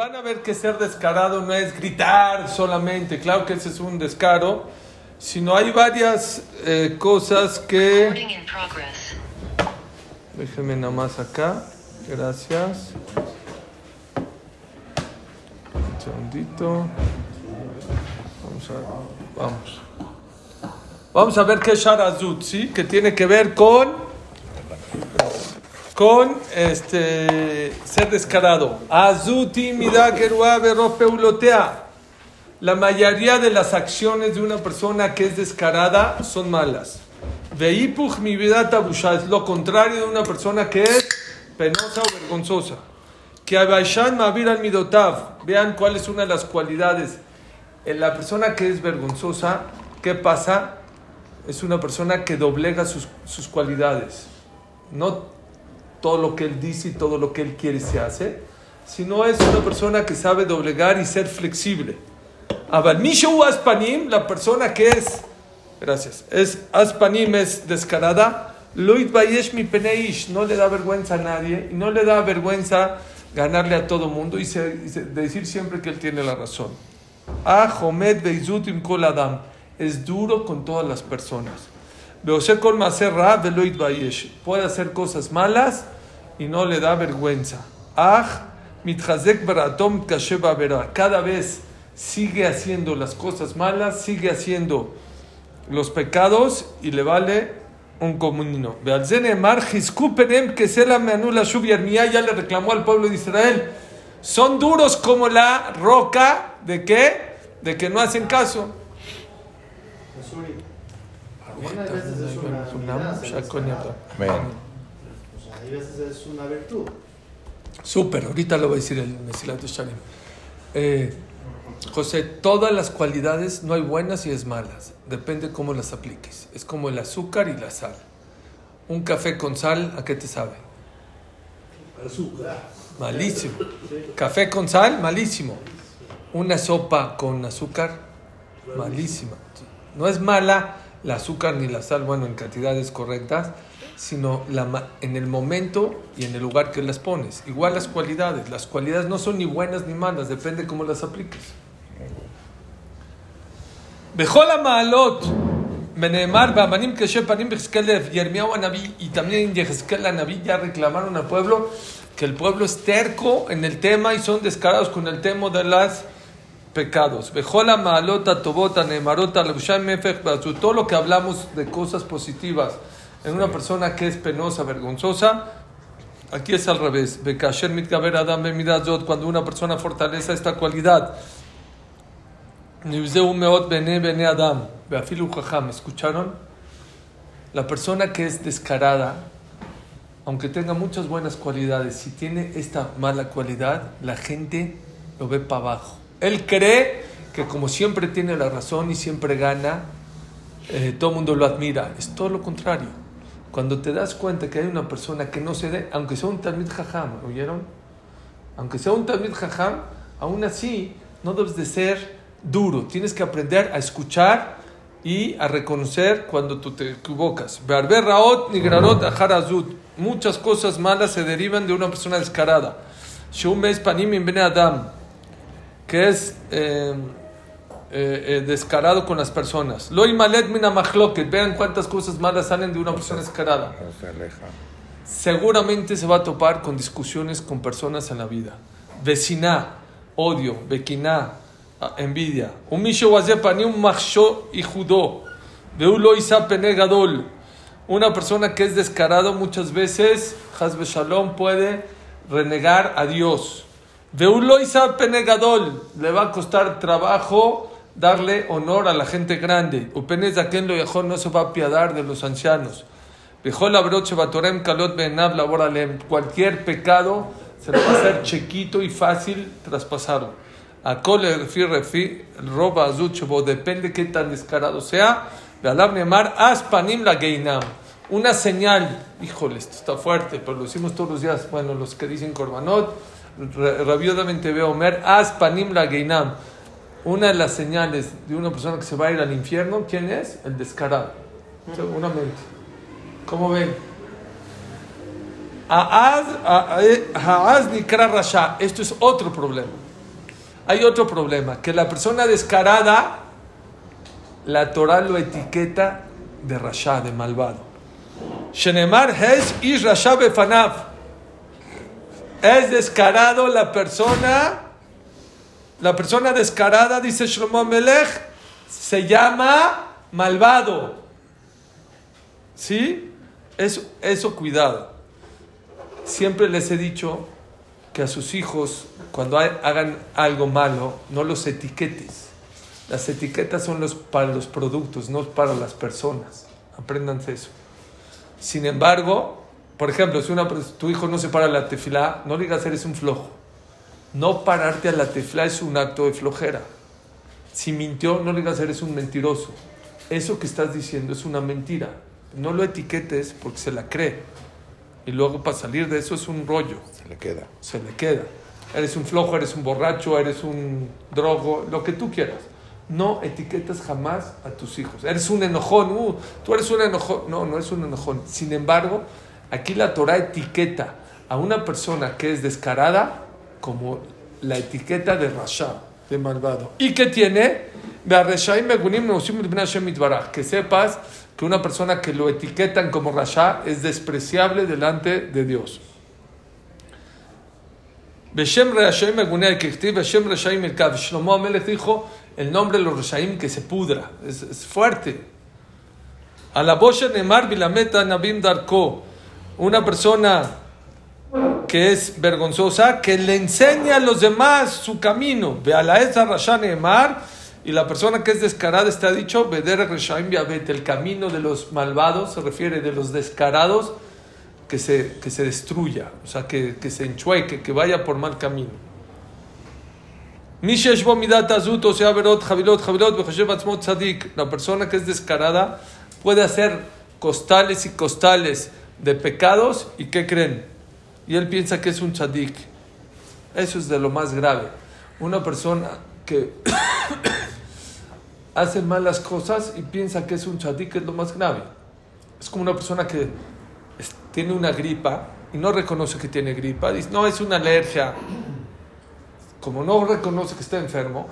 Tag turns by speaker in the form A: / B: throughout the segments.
A: van a ver que ser descarado no es gritar solamente, claro que ese es un descaro, sino hay varias eh, cosas que... Déjenme nada más acá, gracias. Un segundito. Vamos a, vamos. Vamos a ver qué es Sharazut, ¿sí? Que tiene que ver con con este ser descarado. La mayoría de las acciones de una persona que es descarada son malas. Mi vida es lo contrario de una persona que es penosa o vergonzosa. Que. Vean cuál es una de las cualidades. En la persona que es vergonzosa, ¿qué pasa? Es una persona que doblega sus, sus cualidades. No todo lo que él dice y todo lo que él quiere se hace, sino es una persona que sabe doblegar y ser flexible. Abalmishu aspanim, la persona que es, gracias, es aspanim, es descarada, Loit Bayesh mi peneish, no le da vergüenza a nadie y no le da vergüenza ganarle a todo mundo y, decir siempre que él tiene la razón. Ah, Homed Beizutim Kol Adam, es duro con todas las personas. Puede hacer cosas malas y no le da vergüenza. Cada vez sigue haciendo las cosas malas, sigue haciendo los pecados y le vale un comino. Que se la ya le reclamó al pueblo de Israel. Son duros como la roca de qué? De que no hacen caso.
B: Hay veces es una virtud.
A: Súper, ahorita lo va a decir el Mesilat Shalim. Eh, José, todas las cualidades no hay buenas y es malas. Depende cómo las apliques. Es como el azúcar y la sal. Un café con sal, ¿a qué te sabe?
B: Azúcar.
A: Malísimo. Café con sal, malísimo. Una sopa con azúcar, malísima. No es mala la azúcar ni la sal, bueno, en cantidades correctas, sino la, en el momento y en el lugar que las pones. Igual las cualidades. Las cualidades no son ni buenas ni malas, depende cómo las apliques. Bejola Maalot, Benemar, Bamanim, Keshe, Panim, Bexkelev, Yermiao, Anabí y también Yehezkel, Anabí ya reclamaron al pueblo que el pueblo es terco en el tema y son descarados con el tema de las pecados. Bejola Maalota, Tobota, Nemarota, todo lo que hablamos de cosas positivas en una persona que es penosa, vergonzosa, aquí es al revés. Bekasher mitgaber Adam cuando una persona fortalece esta cualidad. Nivzeu meot bene bene Adam, jajam, ¿escucharon? La persona que es descarada, aunque tenga muchas buenas cualidades, si tiene esta mala cualidad, la gente lo ve para abajo. Él cree que como siempre tiene la razón y siempre gana, eh, todo el mundo lo admira. Es todo lo contrario. Cuando te das cuenta que hay una persona que no se dé, aunque sea un Talmid Jajam, ¿oyeron? Aunque sea un Talmid Jajam, aún así no debes de ser duro. Tienes que aprender a escuchar y a reconocer cuando tú te equivocas. Raot. Muchas cosas malas se derivan de una persona descarada. Shum es panim adam, que es eh, eh, eh, descarado con las personas. Lo imalet mina. Vean cuántas cosas malas salen de una persona descarada. Seguramente se va a topar con discusiones con personas en la vida. Vecina, odio, bequiná, envidia. Un ni un machsho y judó. Veulo isa penegadol. Una persona que es descarado muchas veces, Hazbe Shalom, puede renegar a Dios. Veulo isa penegadol. Le va a costar trabajo darle honor a la gente grande. Upenez aquel lo no se va a apiadar de los ancianos. Bejol abroche batorem kalot benav laboralem. Cualquier pecado se le va a hacer chiquito y fácil traspasarlo. A cole refi roba azuchebo, depende qué tan descarado sea. Vealab nemar aspanim la geinam. Una señal, híjole, esto está fuerte, pero lo decimos todos los días. Bueno, los que dicen korbanot, ra- rabiosamente veo Omer, aspanim la geinam. Una de las señales de una persona que se va a ir al infierno, ¿quién es? El descarado. Seguramente. ¿Cómo ven? Rasha. Esto es otro problema. Hay otro problema, que la persona descarada, la Torah lo etiqueta de Rasha, de malvado. Shenemar Hez Ish Rasha Befanav. Es descarado la persona, la persona descarada, dice Shlomo Melech, se llama malvado. ¿Sí? Eso, eso cuidado. Siempre les he dicho que a sus hijos, cuando hagan algo malo, no los etiquetes. Las etiquetas son los, para los productos, no para las personas. Apréndanse eso. Sin embargo, por ejemplo, si una, tu hijo no se para la tefilá, no le digas eres un flojo. No pararte a la tefilá es un acto de flojera. Si mintió, no le digas eres un mentiroso. Eso que estás diciendo es una mentira. No lo etiquetes porque se la cree. Y luego para salir de eso es un rollo.
C: Se le queda.
A: Se le queda. Eres un flojo, eres un borracho, eres un drogo, lo que tú quieras. No etiquetas jamás a tus hijos. Eres un enojón, uh, tú eres un enojón. No, no es un enojón. Sin embargo, aquí la Torah etiqueta a una persona que es descarada como la etiqueta de Rasha, de malvado. ¿Y qué tiene? Que sepas que una persona que lo etiquetan como Rasha es despreciable delante de Dios. Reshaim Elkav. Shlomo Amelech dijo el nombre de los Reshaim que se pudra, es, fuerte. A la Boshe Nemar Bilameta Nabim Darko, una persona que es vergonzosa, que le enseña a los demás su camino. Ve a la Eza Rasha Nemar y la persona que es descarada está dicho, Veder Reshaim el camino de los malvados, se refiere de los descarados, que se, que se destruya, o sea, que, que se enchueque, que vaya por mal camino. La persona que es descarada puede hacer costales y costales de pecados y ¿qué creen? Y él piensa que es un tzadik. Eso es de lo más grave. Una persona que hace malas cosas y piensa que es un tzadik es lo más grave. Es como una persona que tiene una gripa y no reconoce que tiene gripa. No, es una alergia. Como no reconoce que está enfermo,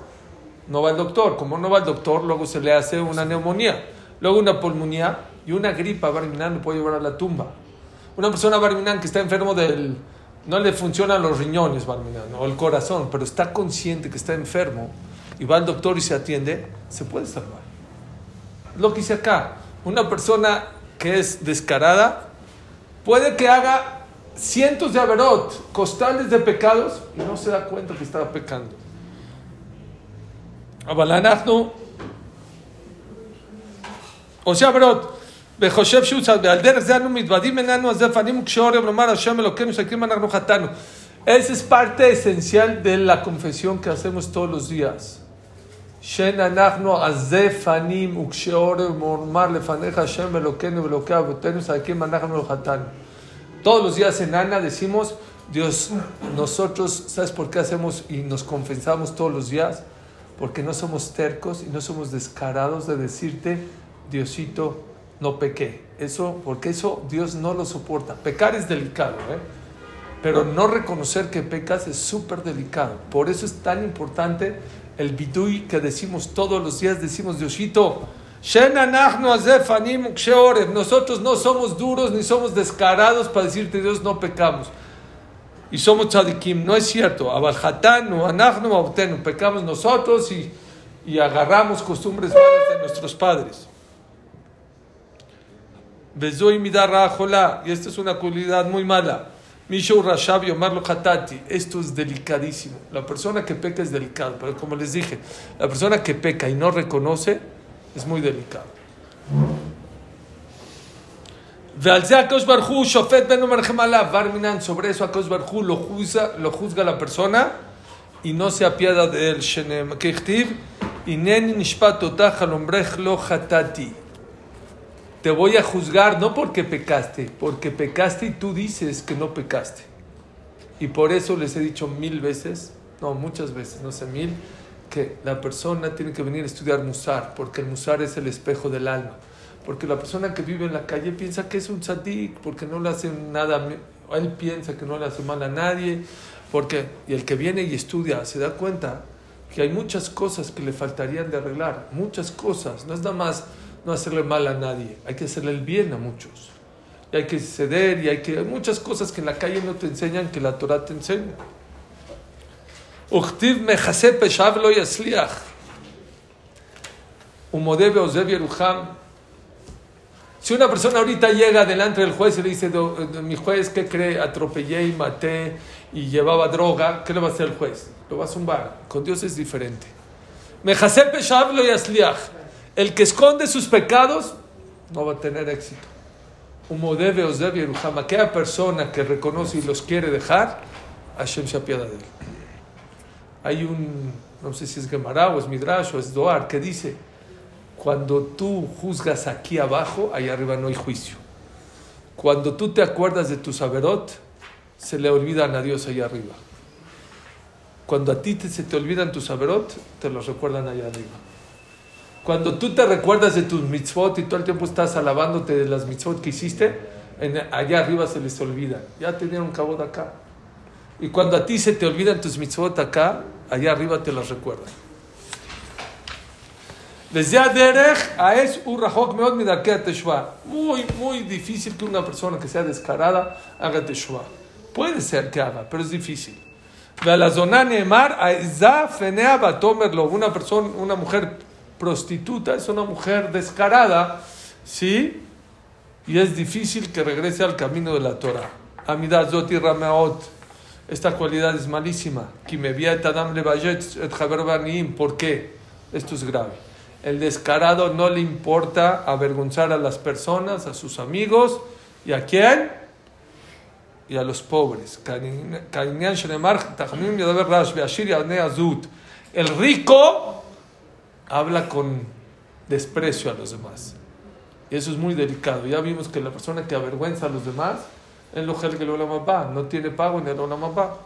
A: no va al doctor. Como no va al doctor, luego se le hace una neumonía, luego una pulmonía y una gripa barminal lo puede llevar a la tumba. Una persona barminal que está enfermo del... No le funcionan los riñones barminal o el corazón, pero está consciente que está enfermo y va al doctor y se atiende, se puede salvar. Lo que hice acá, una persona que es descarada puede que haga cientos de averot, costales de pecados y no se da cuenta que estaba pecando. Abalanachnu, o sea, averot. וחושב שהוא צד, ועל דרך זה אנו מתוודים ממנו, אז זה פנים כשעורב לומר השם אלוקינו שקים אנחנו חטאנו. Esa es parte esencial de la confesión que hacemos todos los días. שן אנחנו עזי פנים וכשעורב מורמר לפניך השם אלוקינו ואלוקי אבותינו שקים אנחנו וחטאנו. Todos los días en Ana decimos, Dios, nosotros, ¿sabes por qué hacemos y nos confesamos todos los días? Porque no somos tercos y no somos descarados de decirte, Diosito, no pequé. Eso, porque eso Dios no lo soporta. Pecar es delicado, ¿eh? pero no reconocer que pecas es súper delicado. Por eso es tan importante el bidui que decimos todos los días, decimos, Diosito, nosotros no somos duros ni somos descarados para decirte Dios no pecamos. Y somos tzadikim, no es cierto. pecamos nosotros y, y agarramos costumbres malas de nuestros padres. Y esta es una cualidad muy mala. Mishu Rashabi Omar Hatati. Esto es delicadísimo. La persona que peca es delicado, pero como les dije, la persona que peca y no reconoce es muy delicado. Sobre eso Akosh Barhu lo juzga, lo juzga la persona y no se apiada de él. Ineni nishpat otach lo hatati te voy a juzgar no porque pecaste, porque pecaste y tú dices que no pecaste. Y por eso les he dicho mil veces, no, muchas veces, no sé, mil, que la persona tiene que venir a estudiar Musar, porque el Musar es el espejo del alma. Porque la persona que vive en la calle piensa que es un tzadik, porque no le hacen nada Él piensa que no le hace mal a nadie, porque y el que viene y estudia se da cuenta que hay muchas cosas que le faltarían de arreglar, muchas cosas. No es nada más no hacerle mal a nadie, hay que hacerle el bien a muchos. Y hay que ceder y hay que hay muchas cosas que en la calle no te enseñan que la Torah te enseña. Si una persona ahorita llega delante del juez y le dice, "Do- do- mi juez, ¿qué cree? Atropellé y maté y llevaba droga, ¿qué le va a hacer el juez? Lo va a zumbar. Con Dios es diferente. Mejase peshav lo yasliach. El que esconde sus pecados no va a tener éxito. Umodebe ozev yerucham. Aquella persona que reconoce y los quiere dejar, Hashem se apiada de él. Hay un, no sé si es Gemara es Midrash o es Doar, que dice, cuando tú juzgas aquí abajo, allá arriba no hay juicio. Cuando tú te acuerdas de tu saberot, se le olvidan a Dios allá arriba. Cuando a ti se te olvidan tus saberot, te los recuerdan allá arriba. Cuando tú te recuerdas de tus mitzvot y todo el tiempo estás alabándote de las mitzvot que hiciste, en- allá arriba se les olvida. Ya te dieron cabo de acá. Y cuando a ti se te olvidan tus mitzvot acá, allá arriba te las recuerdan. Muy, muy difícil que una persona que sea descarada haga teshuvah. Puede ser que haga, pero es difícil. Una persona, una mujer prostituta es una mujer descarada, ¿sí? Y es difícil que regrese al camino de la Torah. Amidah zoti rameot. Esta cualidad es malísima. ¿Por qué? Esto es grave. El descarado no le importa avergonzar a las personas, a sus amigos y a quién? Y a los pobres. El rico habla con desprecio a los demás. Y eso es muy delicado. Ya vimos que la persona que avergüenza a los demás, en lo que lo va, no tiene pago en el Olam Abba.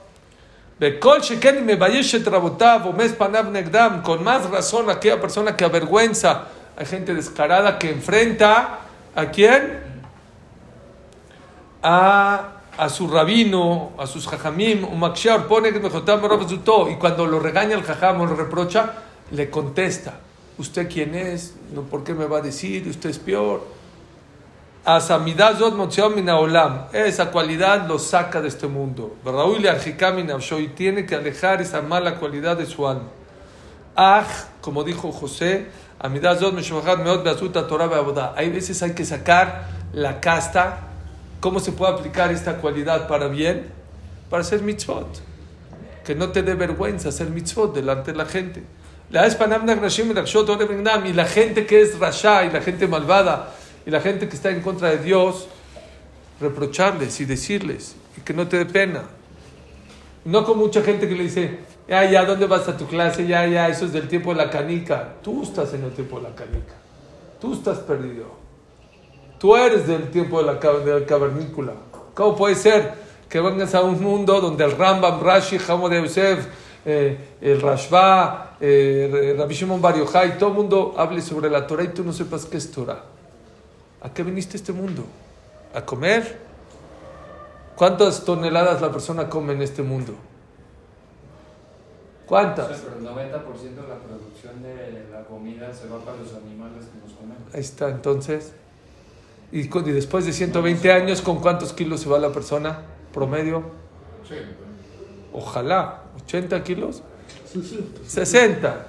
A: Bekol sheken y mevayeshet rabotav o mes panav negdam. Con más razón aquella persona que avergüenza. Hay gente descarada que enfrenta a quién? A, a su rabino, a sus jajamim. Y cuando lo regaña el jajam o lo reprocha, le contesta. ¿Usted quién es? No, ¿Por qué me va a decir? Usted es peor. Esa cualidad lo saca de este mundo. Y tiene que alejar esa mala cualidad de su alma. Aj, como dijo José. Hay veces hay que sacar la casta. ¿Cómo se puede aplicar esta cualidad para bien? Para hacer mitzvot. Que no te dé vergüenza hacer mitzvot delante de la gente. Y la gente que es rasha y la gente malvada y la gente que está en contra de Dios, reprocharles y decirles, y que no te dé pena. No con mucha gente que le dice, ya, ya, ¿dónde vas a tu clase? Ya, ya, eso es del tiempo de la canica. Tú estás en el tiempo de la canica. Tú estás perdido. Tú eres del tiempo de la, de la cavernícola. ¿Cómo puede ser que vengas a un mundo donde el Rambam, Rashi, Hamo de Yosef, eh, el Rashba, eh, Rabbi Shimon Bar Yochai, todo el mundo hable sobre la Torah y tú no sepas qué es Torah? ¿A qué viniste a este mundo? ¿A comer? ¿Cuántas toneladas la persona come en este mundo? ¿Cuántas?
C: Pero el 90% de la producción de la comida se va para los animales que nos comemos.
A: Ahí está, entonces. ¿Y, cu- y después de 120 años, ¿con cuántos kilos se va la persona? ¿Promedio? Ojalá. ¿80 kilos? 60.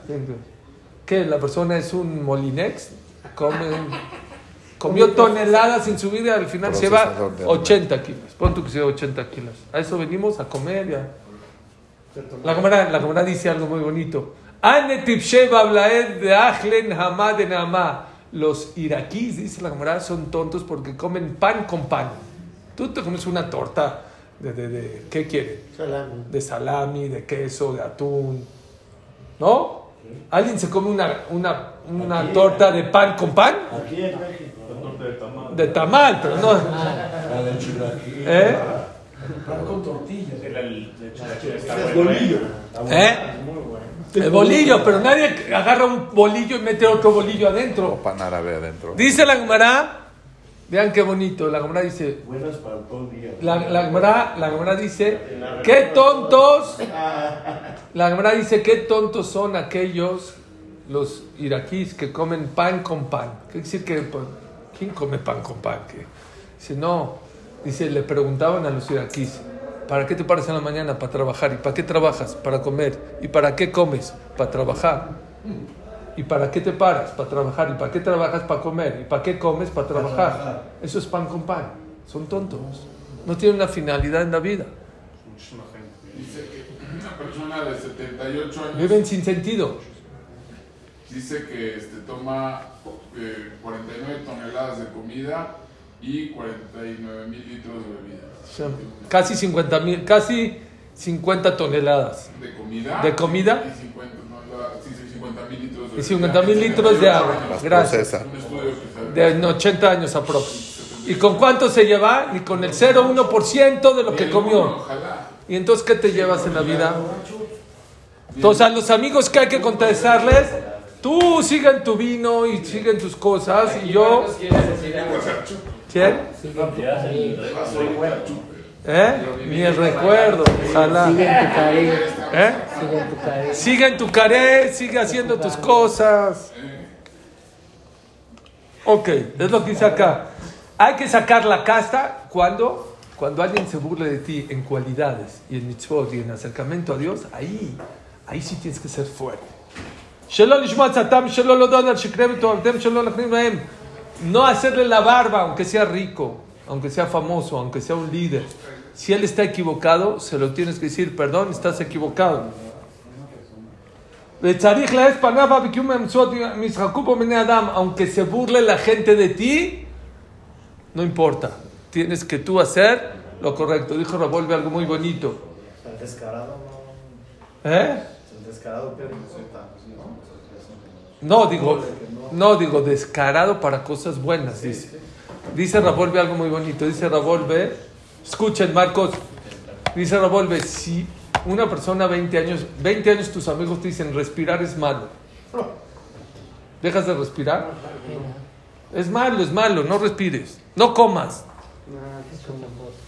A: ¿Qué? ¿La persona es un molinex? Come, comió toneladas en su vida, al final se va
D: Procesador de
A: 80 kilos. Pon tú que sea 80 kilos. A eso venimos a comer ya. La Gemara, la Gemara dice algo muy bonito. Los iraquíes, dice la Gemara, son tontos porque comen pan con pan. Tú te comes una torta de, de, de ¿qué quieren?
B: Salami.
A: De salami, de queso, de atún. ¿No? ¿Alguien se come una, una, una
B: Aquí,
A: torta de pan con pan?
B: Aquí en México.
A: De tamal, pero no. ¿Eh?
E: Pan con tortillas.
B: Es bolillo.
A: ¿Eh? El bolillo, pero nadie agarra un bolillo y mete otro bolillo adentro.
D: pan árabe adentro.
A: Dice la Gemara, Vean qué bonito. La Gemara dice.
B: Buenas para todo el día.
A: La, la, Gemara, la Gemara dice. ¡Qué tontos! La Gemara dice: ¡Qué tontos son aquellos, los iraquíes, que comen pan con pan! ¿Qué decir que. pues, ¿Quién come pan con pan? Que, dice: No. Dice: Le preguntaban a los iraquíes: ¿Para qué te paras en la mañana? Para trabajar. ¿Y para qué trabajas? Para comer. ¿Y para qué comes? Para trabajar. ¿Y para qué te paras? Para trabajar. ¿Y para qué trabajas? Para comer. ¿Y para qué comes? Para trabajar.
B: trabajar.
A: Eso es pan con pan. Son tontos. No tienen una finalidad en la vida.
D: Dice que una persona de 78 años
A: Viven sin sentido.
D: dice que este, toma eh, 49 toneladas de comida y 49 mil litros de bebida.
A: Casi 50 mil, casi 50 toneladas.
D: ¿De comida?
A: ¿De comida?
D: Y 50 toneladas- sí, sí, 50 mil litros de
A: Y
D: bebida.
A: 50 mil litros de agua. Gracias. De 80 años aprox. ¿Y con cuánto se lleva? Y con el 0,1% de lo que comió. ¿Y entonces qué te llevas en la vida? Entonces a los amigos que hay que contestarles, tú sigan tu vino y siguen tus cosas y yo... ¿Quién? ¿Eh? Ni el recuerdo, ojalá.
F: Sigue en tu caré.
A: ¿Eh?
F: Sigue en tu
A: caré. Sigue haciendo tus cosas. Ok, es lo que dice acá. Hay que sacar la casta cuando, cuando alguien se burle de ti en cualidades y en mitzvot y en acercamiento a Dios. Ahí, ahí sí tienes que ser fuerte. No hacerle la barba, aunque sea rico aunque sea famoso, aunque sea un líder, si él está equivocado, se lo tienes que decir, perdón, estás equivocado. Aunque se burle la gente de ti, no importa. Tienes que tú hacer lo correcto. Dijo Ravolve algo muy bonito.
B: El descarado no.
A: ¿Eh?
B: El descarado pierde ¿no?
A: No, digo, no, digo, descarado para cosas buenas, dice. Dice Ravolve algo muy bonito. Dice Ravolve, escuchen Marcos, dice Ravolve, si una persona 20 años, 20 años tus amigos te dicen respirar es malo, ¿dejas de respirar? Es malo, es malo, no respires, no comas,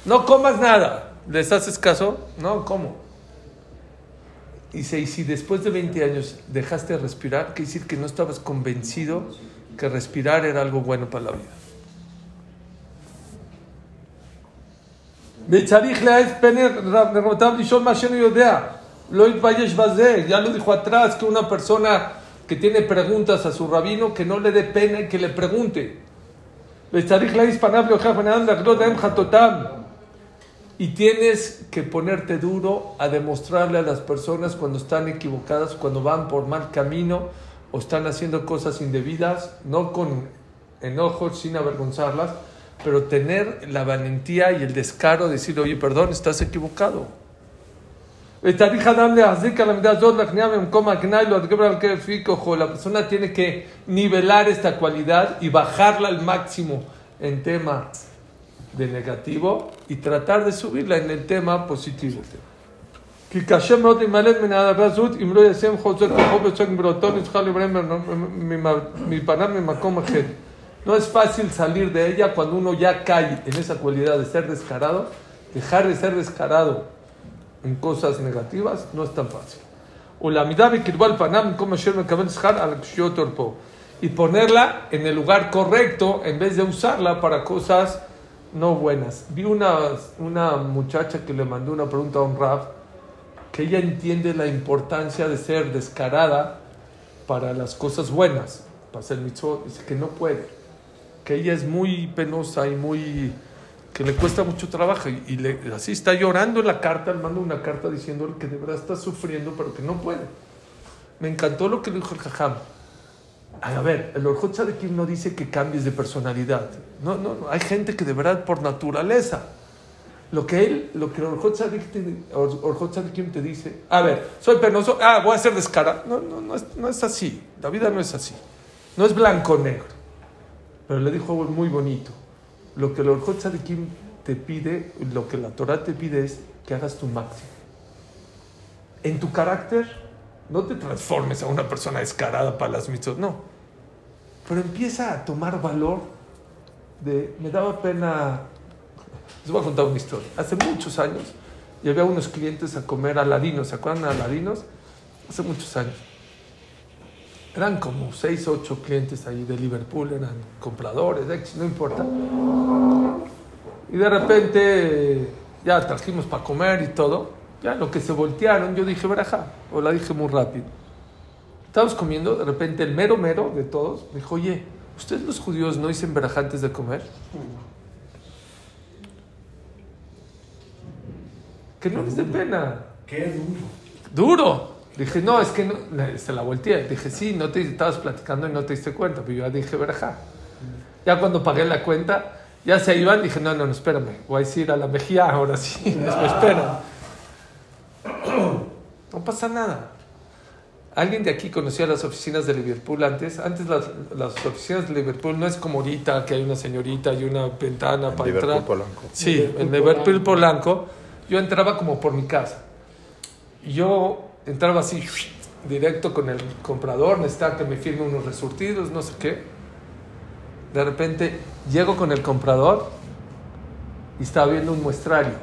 F: no
A: comas nada. ¿Les haces caso? No, ¿cómo? Dice, y si después de 20 años dejaste de respirar, quiere decir que no estabas convencido que respirar era algo bueno para la vida. וצריך להעז פני רבותיו לשאול מה שאינו יודע. לא יתבייש בזה. Ya lo dijo atrás que una persona que tiene preguntas a su rabino, que no le dé pena y que le pregunte. וצריך להעז פניו להוכיח בני אדם להגלות להם חטאותם. Y tienes que ponerte duro a demostrarle a las personas cuando están equivocadas, cuando van por mal camino o están haciendo cosas indebidas, no con enojos, sin avergonzarlas, pero tener la valentía y el descaro de decir, oye, perdón, estás equivocado. וצריך אדם להחזיק על המידה הזאת, להכניעה במקום הגנאי, לא להתגבר על כפי כוחו. La persona tiene que nivelar esta cualidad y bajarla al máximo en tema de negativo y tratar de subirla en el tema positivo. כי קשה מאוד להימלט מן הערבה הזאת אם לא ישים חוזר כוחו וצועק גבולתו נצטרך לברם מפניו ממקום אחר. no es fácil salir de ella cuando uno ya cae en esa cualidad de ser descarado. Dejar de ser descarado en cosas negativas no es tan fácil. Y ponerla en el lugar correcto en vez de usarla para cosas no buenas. Vi una, una muchacha que le mandó una pregunta a un rap que ella entiende la importancia de ser descarada para las cosas buenas, para ser mitzvot, dice que no puede que ella es muy penosa y muy que le cuesta mucho trabajo y, así está llorando en la carta, le manda una carta diciéndole que de verdad está sufriendo pero que no puede. Me encantó lo que dijo el Jajam. A ver, el Orjot Tzadikim no dice que cambies de personalidad. No, no, no. Hay gente que de verdad por naturaleza. Lo que él, lo que el Orjot Tzadikim te dice, a ver, soy penoso, ah, voy a ser descarado. No, no, no es, no es así. La vida no es así. No es blanco-negro. Pero le dijo algo muy bonito. Lo que el Orjot Tzadikim te pide, lo que la Torah te pide es que hagas tu máximo. En tu carácter, no te transformes a una persona descarada para las mitzvot, no. Pero empieza a tomar valor de, me daba pena, les voy a contar una historia. Hace muchos años llevé a unos clientes a comer aladinos, ¿se acuerdan de aladinos? Hace muchos años. Eran como seis, ocho clientes ahí de Liverpool, eran compradores, ex, no importa. Y de repente ya trajimos para comer y todo. Ya lo que se voltearon, yo dije, baraja, o la dije muy rápido. Estábamos comiendo, de repente el mero mero de todos me dijo, oye, ¿ustedes los judíos no dicen baraja antes de comer? Que no les dé pena.
E: Qué duro.
A: Duro. Dije, no, es que no, se la volteé. Dije, sí, no te estabas platicando y no te diste cuenta, pero yo ya dije, verja. Ya cuando pagué la cuenta, ya se iban, dije, no, no, no, espérame, voy a ir a la Mejía, ahora sí, me espera. No pasa nada. ¿Alguien de aquí conocía las oficinas de Liverpool antes? Antes las, las oficinas de Liverpool no es como ahorita, que hay una señorita y una ventana para
G: Liverpool
A: entrar.
G: Polanco.
A: Sí, en Liverpool Polanco. Yo entraba como por mi casa. Y yo entraba así, directo con el comprador, necesitaba que me firme unos resurtidos, no sé qué. De repente llego con el comprador y estaba viendo un muestrario.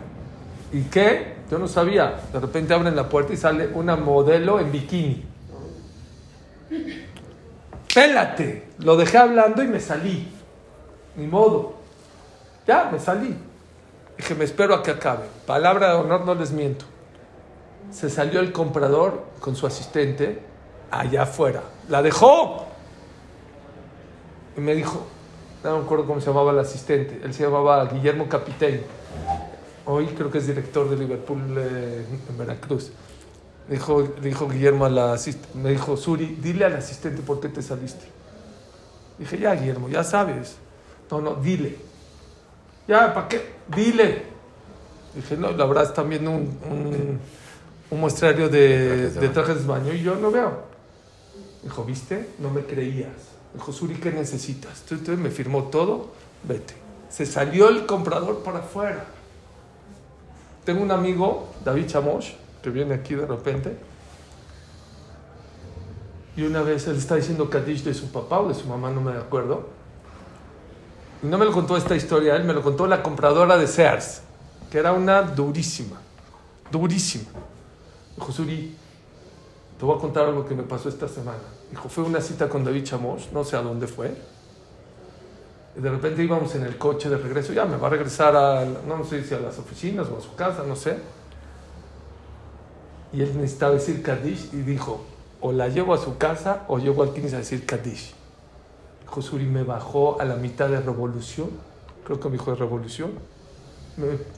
A: ¿Y qué? Yo no sabía. De repente abren la puerta y sale una modelo en bikini. Pélate. Lo dejé hablando y me salí. Ni modo. Ya, me salí. Dije, me espero a que acabe. Palabra de honor, no les miento. Se salió el comprador con su asistente allá afuera. La dejó. Y me dijo, no me acuerdo cómo se llamaba el asistente. Él se llamaba Guillermo Capitán. Hoy creo que es director de Liverpool eh, en Veracruz. Dijo, dijo Guillermo a la asistente, me dijo, Suri, dile al asistente por qué te saliste. Dije, ya, Guillermo, ya sabes. No, no, dile. Ya, ¿para qué? Dile. Dije, no, la verdad están viendo un, un, un muestrario de,
G: Trajes de
A: trajes baño y yo lo veo. Dijo, ¿viste? No me creías. Dijo, Suri, ¿qué necesitas? Entonces me firmó todo, vete. Se salió el comprador para afuera. Tengo un amigo, David Chamosh, que viene aquí de repente. Y una vez él está diciendo Kadish de su papá o de su mamá, no me acuerdo. Y no me lo contó esta historia, él me lo contó la compradora de Sears, que era una durísima, durísima. Dijo, Suri, te voy a contar algo que me pasó esta semana. Dijo, fue una cita con David Chamosh, no sé a dónde fue. De repente íbamos en el coche de regreso, ya me va a regresar a, no sé si a las oficinas o a su casa, no sé. Y él necesitaba decir Kadish y dijo, o la llevo a su casa o llevo al Kines a decir Kadish. Josuri me bajó a la mitad de revolución, creo que me dijo de revolución,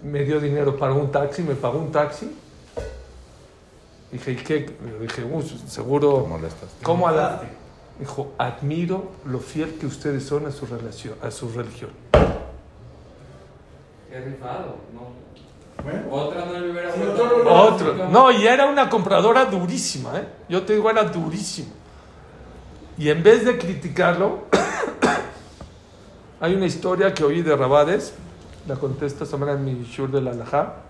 A: me dio dinero para un taxi, me pagó un taxi. Dije, ¿y qué? Le dije, "Uh, seguro...
G: Te molestas.
A: ¿Cómo a la...? Dijo, admiro lo fiel que ustedes son a su, relación, a su religión.
C: Qué rifado, ¿no?
E: Bueno,
C: Otra no le hubiera
E: Sí, otro no.
A: Otro. No, y era una compradora durísima, ¿eh? Yo te digo, era durísima. Y en vez de criticarlo, hay una historia que oí de Rabades, la conté esta semana en mi shur de la Alajá.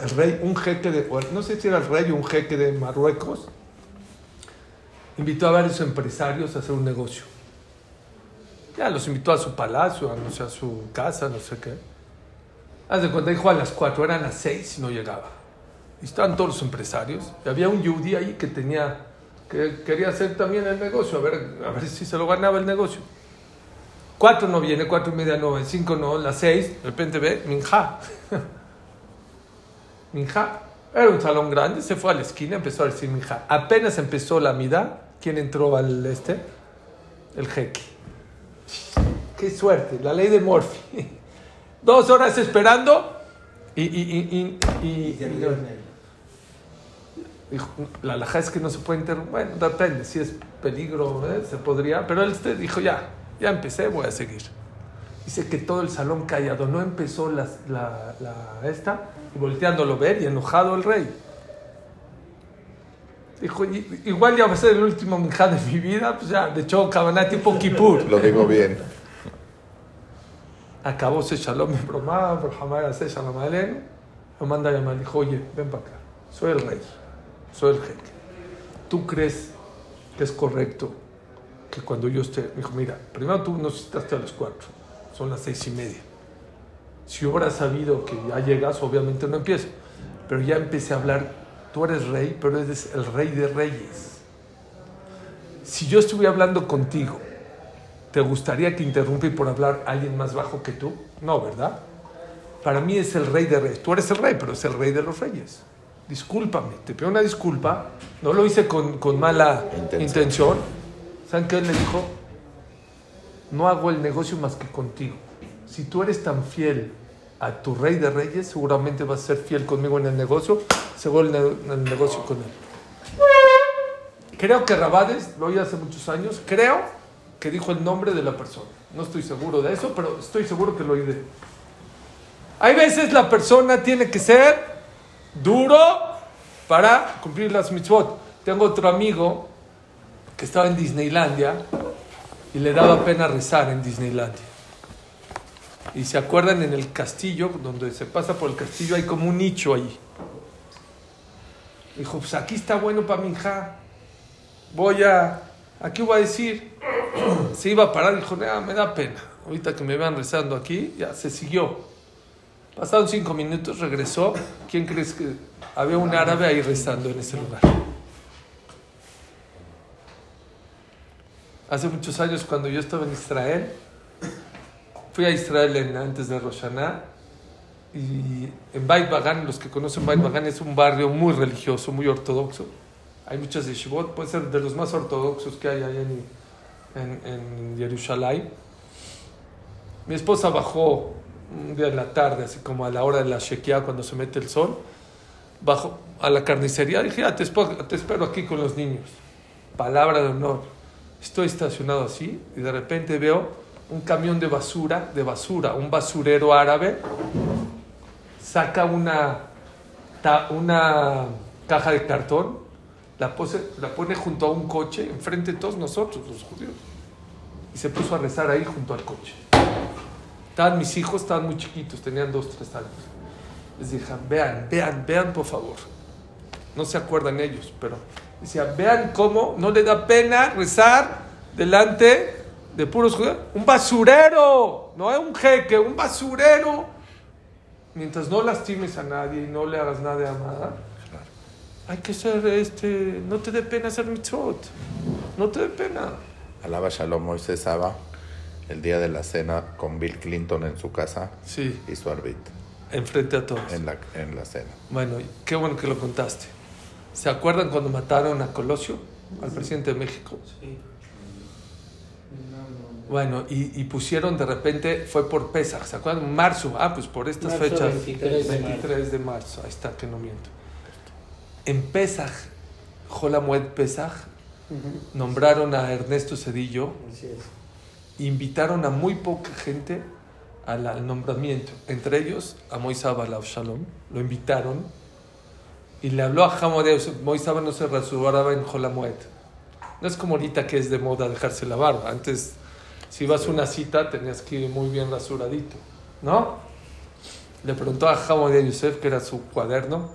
A: El rey, un jeque de, no sé si era el rey o un jeque de Marruecos, invitó a varios empresarios a hacer un negocio. Ya los invitó a su palacio, a, no sé, a su casa, no sé qué. Haz de cuenta, dijo a las 4, eran las 6 y no llegaba. Y estaban todos los empresarios. Y había un yudí ahí que tenía, que quería hacer también el negocio, a ver, a ver si se lo ganaba el negocio. 4 no viene, 4 y media no, 5 no, las 6, de repente ve, Minja. Minja. Era un salón grande, se fue a la esquina, empezó a decir Minja. Apenas empezó la mida, ¿quién entró al este? El jeque. Qué suerte, la ley de Murphy. Dos horas esperando y, y, y, y, dijo, la alhaja es que no se puede interrumpir. Bueno, depende, si es peligro, ¿eh? se podría. Pero él dijo, ya, ya empecé, voy a seguir. Dice que todo el salón callado, no empezó la, la, la- esta, y volteándolo ver y enojado el rey. Dijo, "I- igual ya va a ser el último minjá de mi vida, pues ya, de hecho, cabaná tipo Kippur.
G: Lo digo bien.
A: Acabó ese shalom en broma, Brahma hace shalom aleno. Lo manda a llamar, dijo, oye, ven para acá, soy el rey, soy el jeque. ¿Tú crees que es correcto que cuando yo esté, dijo, mira, primero tú nos citaste a las cuatro, son las seis y media. Si hubiera sabido que ya llegas, obviamente no empiezo. Pero ya empecé a hablar, tú eres rey, pero eres el rey de reyes. Si yo estuviera hablando contigo, ¿te gustaría que interrumpí por hablar alguien más bajo que tú? No, ¿verdad? Para mí es el rey de reyes. Tú eres el rey, pero es el rey de los reyes. Discúlpame, te pido una disculpa. No lo hice con, con mala
G: Intención.
A: intención. ¿Saben qué él le dijo? No hago el negocio más que contigo. Si tú eres tan fiel a tu rey de reyes, seguramente vas a ser fiel conmigo en el negocio, seguro en el, negocio con él. Creo que Rabades, lo oí hace muchos años, creo que dijo el nombre de la persona. No estoy seguro de eso, pero estoy seguro que lo oí de él. Hay veces la persona tiene que ser duro para cumplir las mitzvot. Tengo otro amigo que estaba en Disneylandia y le daba pena rezar en Disneylandia. Y se acuerdan en el castillo, donde se pasa por el castillo, hay como un nicho ahí. Dijo, pues aquí está bueno para mi hija. Voy a, aquí voy a decir. Se iba a parar, dijo, "Nah, me da pena. Ahorita que me vean rezando aquí, ya se siguió. Pasaron cinco minutos, regresó. ¿Quién crees que había un árabe ahí rezando en ese lugar? Hace muchos años, cuando yo estaba en Israel, fui a Israel en- antes de Rosh Hashanah, y en Beit Bagan, los que conocen Beit Bagan, es un barrio muy religioso, muy ortodoxo. Hay muchas yeshivot, puede ser de los más ortodoxos que hay allá en, en, en Jerusalén. Mi esposa bajó un día en la tarde, así como a la hora de la Shekiah, cuando se mete el sol, bajó a la carnicería. Dije, "Ah, te, te espero aquí con los niños. Palabra de honor. Estoy estacionado así y de repente veo un camión de basura, de basura, un basurero árabe, saca una, una caja de cartón, la, pose- la pone junto a un coche, enfrente de todos nosotros, los judíos, y se puso a rezar ahí junto al coche. Estaban mis hijos, estaban muy chiquitos, tenían dos, tres años. Les dije, vean, vean, vean por favor. No se acuerdan ellos, pero decía, vean cómo no le da pena rezar delante de puros judíos. Un basurero, no es un jeque, un basurero. Mientras no lastimes a nadie y no le hagas nada a nada, hay que ser, este, no te dé pena hacer mitzvot. No te dé pena.
G: Alaba Shalom Moisés Saba, el día de la cena con Bill Clinton en su casa
A: Sí,
G: y su arbit
A: enfrente a todos.
G: en la, en la cena.
A: Bueno, qué bueno que lo contaste. ¿Se acuerdan cuando mataron a Colosio, al presidente de México? Bueno, y, y pusieron de repente, fue por Pesach, ¿se acuerdan? Marzo, ah, pues por estas
F: Marzo
A: fechas.
F: 23 de
A: 23 de marzo, ahí está, que no miento. En Pesach, Jolamued Pesach, nombraron a Ernesto Cedillo,
F: Así es.
A: invitaron a muy poca gente al, al nombramiento, entre ellos a Moisés Balav Shalom, lo invitaron y le habló a Hamodeus, Moisés no se rasuraba en Jolamued. No es como ahorita que es de moda dejarse la barba, antes si ibas a una cita tenías que ir muy bien rasuradito, ¿no? Le preguntó a Ham de Yosef, que era su cuaderno,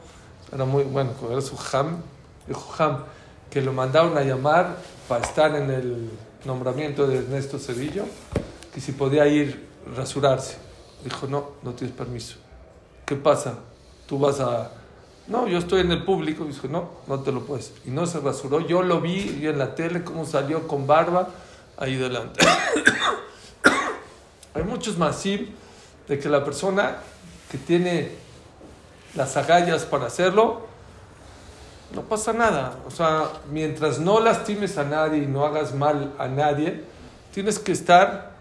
A: era muy bueno, era su Ham, dijo Ham, que lo mandaron a llamar para estar en el nombramiento de Ernesto Cedillo, que si podía ir rasurarse. Dijo, no, no tienes permiso. ¿Qué pasa? Tú vas a... No, yo estoy en el público. Dijo, no, no te lo puedes. Y no se rasuró. Yo lo vi, en la tele cómo salió con barba ahí delante. Hay muchos masim de que la persona que tiene las agallas para hacerlo, no pasa nada. O sea, mientras no lastimes a nadie y no hagas mal a nadie, tienes que estar,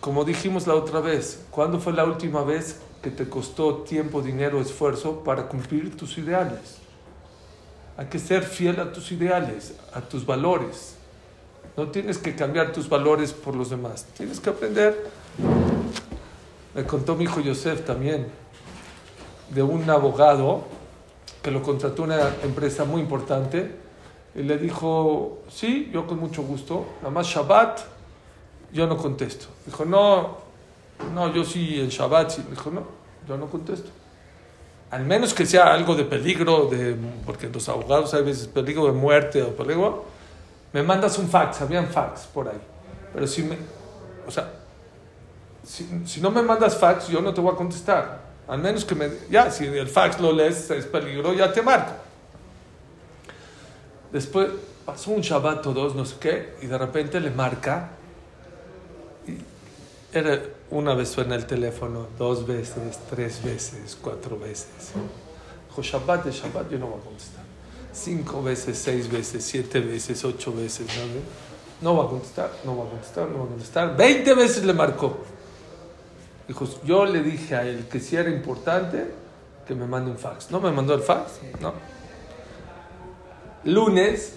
A: como dijimos la otra vez, ¿cuándo fue la última vez que te costó tiempo, dinero, esfuerzo para cumplir tus ideales? Hay que ser fiel a tus ideales, a tus valores. No tienes que cambiar tus valores por los demás. Tienes que aprender. Me contó mi hijo Yosef también de un abogado que lo contrató una empresa muy importante y le dijo, sí, yo con mucho gusto, nada más Shabbat, yo no contesto. Dijo, no, no, yo sí en Shabbat, sí. Dijo, no, yo no contesto. Al menos que sea algo de peligro, de, porque los abogados hay veces peligro de muerte o peligro, me mandas un fax, habían fax por ahí. Pero si me, o sea, si, si no me mandas fax, yo no te voy a contestar. Al menos que me, ya, si el fax lo lees, es peligro, ya te marco. Después pasó un Shabbat o dos, no sé qué, y de repente le marca. Y era una vez suena el teléfono, dos veces, tres veces, cuatro veces. Dijo, Shabbat de Shabbat, yo no voy a contestar. Cinco veces, seis veces, siete veces, ocho veces, ¿no? No va a contestar, no va a contestar, no va a contestar. Veinte veces le marcó. Dijo, yo le dije a él que si era importante, que me mande un fax. ¿No me mandó el fax? No. Lunes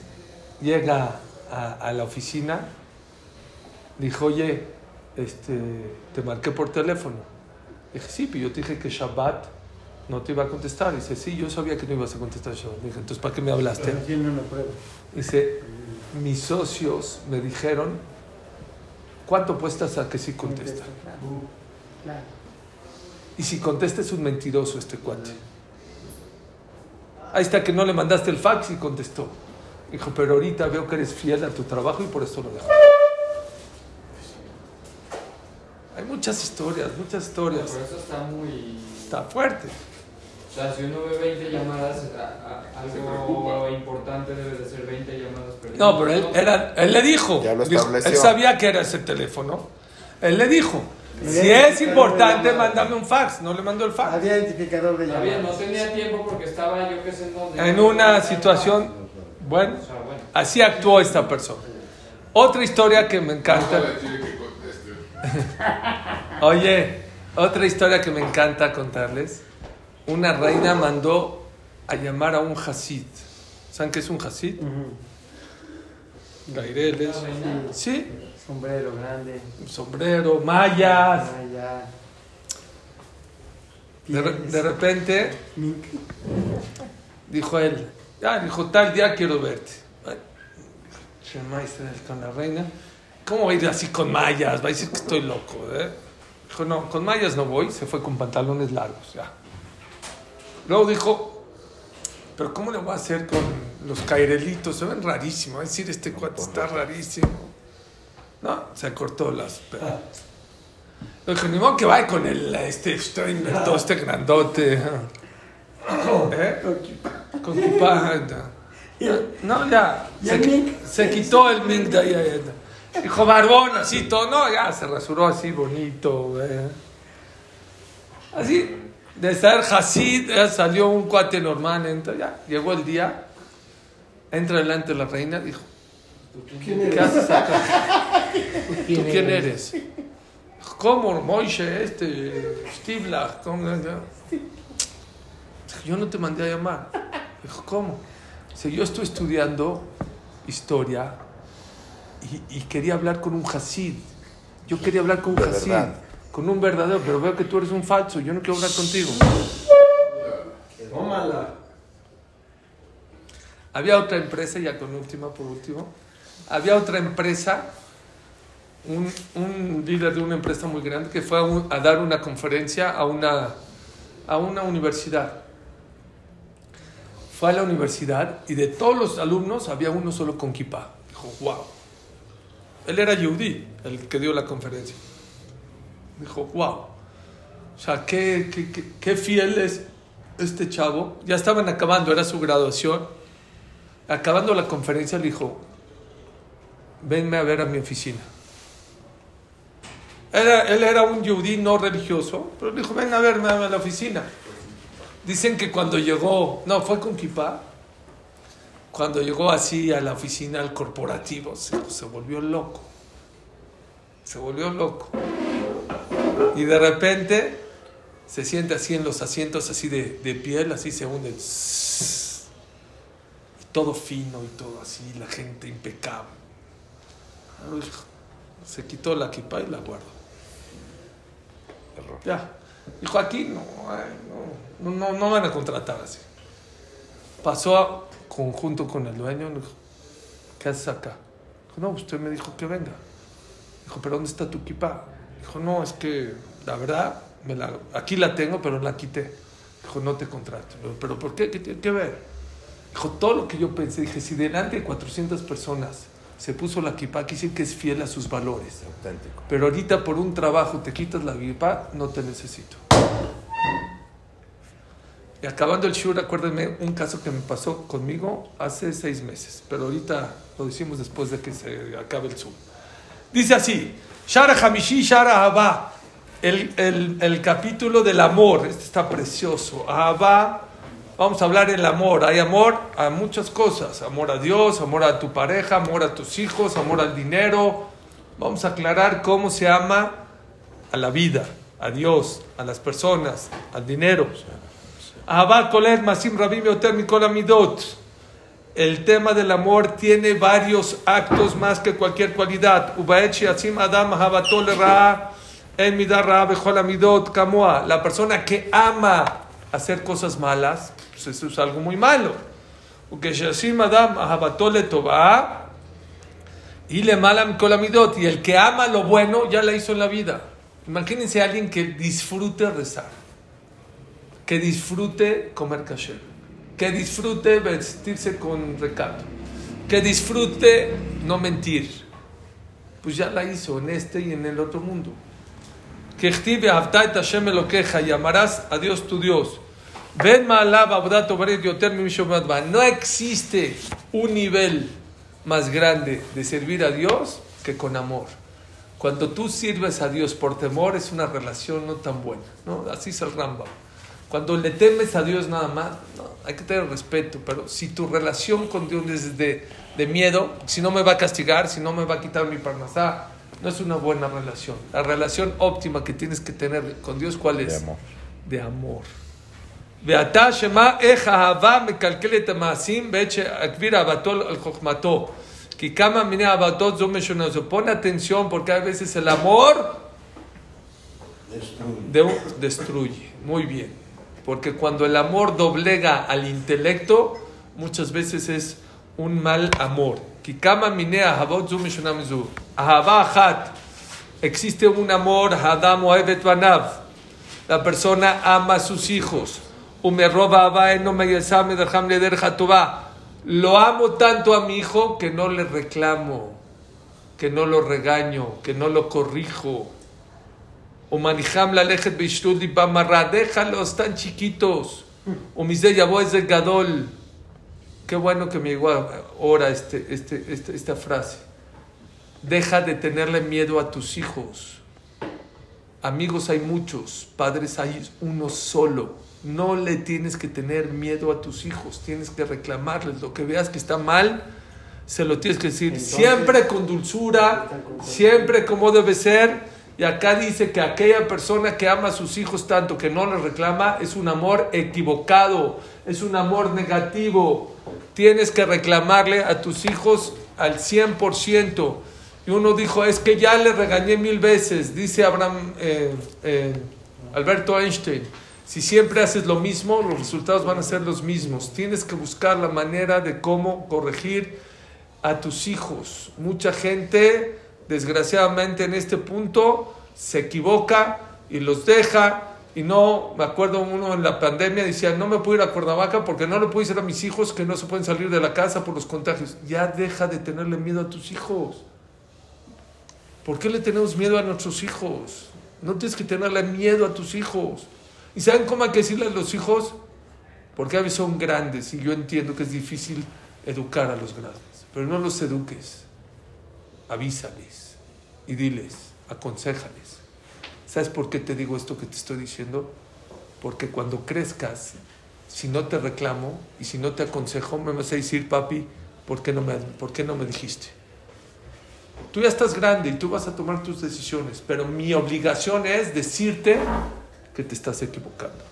A: llega a, a la oficina, dijo, oye, este, te marqué por teléfono. Dije, sí, pero yo te dije que Shabbat no te iba a contestar. Dice, sí, yo sabía que no ibas a contestar Shabbat. Dije, entonces, ¿para qué me hablaste? Dice, mis socios me dijeron, ¿cuánto puestas a que sí contesta?
F: Claro.
A: Y si contesta es un mentiroso este cuate. Ahí está que no le mandaste el fax y contestó. Dijo, pero ahorita veo que eres fiel a tu trabajo y por eso lo dejo. Hay muchas historias, muchas historias.
C: Por eso está muy...
A: Está fuerte.
C: O sea, si uno ve 20 llamadas, a- a-
D: Se
C: algo importante debe de ser 20 llamadas perdidas.
A: No, pero él, era, él le dijo,
G: Ya lo
A: dijo, él sabía que era ese teléfono. Él le dijo, si
B: Había
A: es importante,
B: llamadas.
A: mándame un fax. No le mandó el fax.
B: Había identificador de
C: bien, no
B: llamadas.
C: tenía tiempo porque estaba yo que sé en dónde.
A: En una situación, bueno. así actuó esta persona. Otra historia que me encanta.
D: No le quiere que conteste.
A: Oye, otra historia que me encanta contarles. Una reina mandó a llamar a un hasid. ¿Saben qué es un hasid? Gaireles. Sí,
B: Sombrero grande.
A: sombrero, mallas.
B: Ah, ya.
A: De, re-
B: Pieles.
A: de repente dijo él, ya, dijo, tal día quiero verte. Israel con la reina. ¿Cómo va a ir así con mallas? Va a decir que estoy loco, ¿eh? Dijo, no, con mallas no voy. Se fue con pantalones largos, ya. Luego dijo, pero ¿cómo le voy a hacer con los cairelitos? Se ven rarísimos. Va a decir, este cuate está rarísimo. No, se cortó las pelas. Le dijo, ni modo que vaya con el, este Steinberg, todo este grandote. ¿Eh? Con kipá. No, ya.
B: ¿Y
A: Se, se quitó el mink de ahí. Dijo, barbón, así todo. No, ya se rasuró así bonito. ¿eh? Así, de ser Hasid, ya salió un cuate normal. Entonces, ya, llegó el día. Entra delante de la reina. Dijo,
B: ¿Quién
A: ¿qué
B: eres?
A: haces acá? ¿Tú quién eres? Dijo, ¿Cómo, Moishe, este, Stiblach? Yo no te mandé a llamar. Dijo, ¿cómo? Dice, yo estoy estudiando historia y, y quería hablar con un Hasid. Yo quería hablar con un
G: De
A: Hasid,
G: verdad.
A: con un verdadero, pero veo que tú eres un falso. Yo no quiero hablar contigo.
B: Tómala.
A: Había otra empresa, ya con última, por último. Había otra empresa, un, un líder de una empresa muy grande que fue a, un- a dar una conferencia a una, a una universidad. Fue a la universidad y de todos los alumnos había uno solo con kippah. Dijo, wow. Él era Yehudi, el que dio la conferencia. Dijo, wow. O sea, qué, qué, qué, fiel es este chavo. Ya estaban acabando, era su graduación. Acabando la conferencia, le dijo, venme a ver a mi oficina. Era, él era un yudí no religioso, pero dijo, ven a verme a la oficina. Dicen que cuando llegó, no, fue con Kipá, cuando llegó así a la oficina, al corporativo, se, se volvió loco. Se volvió loco. Y de repente se siente así en los asientos así de, de piel, así se hunde. Y todo fino y todo así, la gente impecable. Uy, Se quitó la kipa y la guardó.
G: Error.
A: Ya. Dijo, aquí no, ay, no, no, no, no van a contratar así. Pasó a- conjunto con el dueño, le dijo, ¿qué haces acá? Dijo, no, usted me dijo que venga. Dijo, ¿pero dónde está tu kipa? Dijo, no, es que la verdad, me la, aquí la tengo, pero la quité. Dijo, no te contrato. Dijo, ¿Pero por qué? ¿Qué tiene que ver? Dijo, todo lo que yo pensé, dije, si delante de 400 personas se puso la kippah, quiere decir que es fiel a sus valores.
G: Auténtico.
A: Pero ahorita por un trabajo te quitas la kippah, no te necesito. Y acabando el shur, acuérdenme un caso que me pasó conmigo hace seis meses, pero ahorita lo decimos después de que se acabe el Zoom. Dice así, Shara Hamishi, Shara Abba, el, el, el capítulo del amor, este está precioso. Abba, vamos a hablar del amor. Hay amor a muchas cosas, amor a Dios, amor a tu pareja, amor a tus hijos, amor al dinero. Vamos a aclarar cómo se ama a la vida, a Dios, a las personas, al dinero. El tema del amor tiene varios actos más que cualquier cualidad. La persona que ama hacer cosas malas, pues eso es algo muy malo. Y le malam. Y el que ama lo bueno ya la hizo en la vida. Imagínense a alguien que disfrute rezar que disfrute comer kasher, que disfrute vestirse con recato, que disfrute no mentir. Pues ya la hizo en este y en el otro mundo. Que Hashem queja y amarás a Dios tu Dios. Ven No existe un nivel más grande de servir a Dios que con amor. Cuando tú sirves a Dios por temor es una relación no tan buena. ¿no? Así es el Rambam. Cuando le temes a Dios nada más, no, hay que tener respeto, pero si tu relación con Dios es de, de miedo, si no me va a castigar, si no me va a quitar mi parnasá, no es una buena relación. La relación óptima que tienes que tener con Dios, ¿cuál es?
G: De amor.
A: De amor. ואתה שמע איך האהבה מקלקלת המעשים בעת שאגביר אהבתו על חוכמתו. כי כמה מיני אהבתות זו משונה זו. Pon atención porque a veces el amor de- destruye. Muy bien. Porque cuando el amor doblega al intelecto, muchas veces es un mal amor. Existe un amor. La persona ama a sus hijos. Lo amo tanto a mi hijo que no le reclamo, que no lo regaño, que no lo corrijo. O manijam la lejet bamarra, déjalos tan chiquitos. O misde yabó es de gadol. Qué bueno que me llegó ahora este, este, este, esta frase. Deja de tenerle miedo a tus hijos. Amigos hay muchos, padres hay uno solo. No le tienes que tener miedo a tus hijos, tienes que reclamarles. Lo que veas que está mal, se lo tienes que decir.
B: Entonces-
A: siempre con dulzura, siempre como debe ser. Y acá dice que aquella persona que ama a sus hijos tanto que no les reclama es un amor equivocado, es un amor negativo. Tienes que reclamarle a tus hijos al 100%. Y uno dijo, es que ya le regañé mil veces, dice Abraham, eh, eh, Alberto Einstein. Si siempre haces lo mismo, los resultados van a ser los mismos. Tienes que buscar la manera de cómo corregir a tus hijos. Mucha gente, desgraciadamente en este punto, se equivoca y los deja. Y no, me acuerdo uno en la pandemia decía, no me puedo ir a Cuernavaca porque no le puedo decir a mis hijos que no se pueden salir de la casa por los contagios. Ya deja de tenerle miedo a tus hijos. ¿Por qué le tenemos miedo a nuestros hijos? No tienes que tenerle miedo a tus hijos. ¿Y saben cómo hay que decirle a los hijos? Porque a veces son grandes y yo entiendo que es difícil educar a los grandes. Pero no los eduques. Avísales y diles, aconsejales. ¿Sabes por qué te digo esto que te estoy diciendo? Porque cuando crezcas, si no te reclamo y si no te aconsejo, me vas a decir, papi, ¿por qué no me, por qué no me dijiste? Tú ya estás grande y tú vas a tomar tus decisiones, pero mi obligación es decirte que te estás equivocando.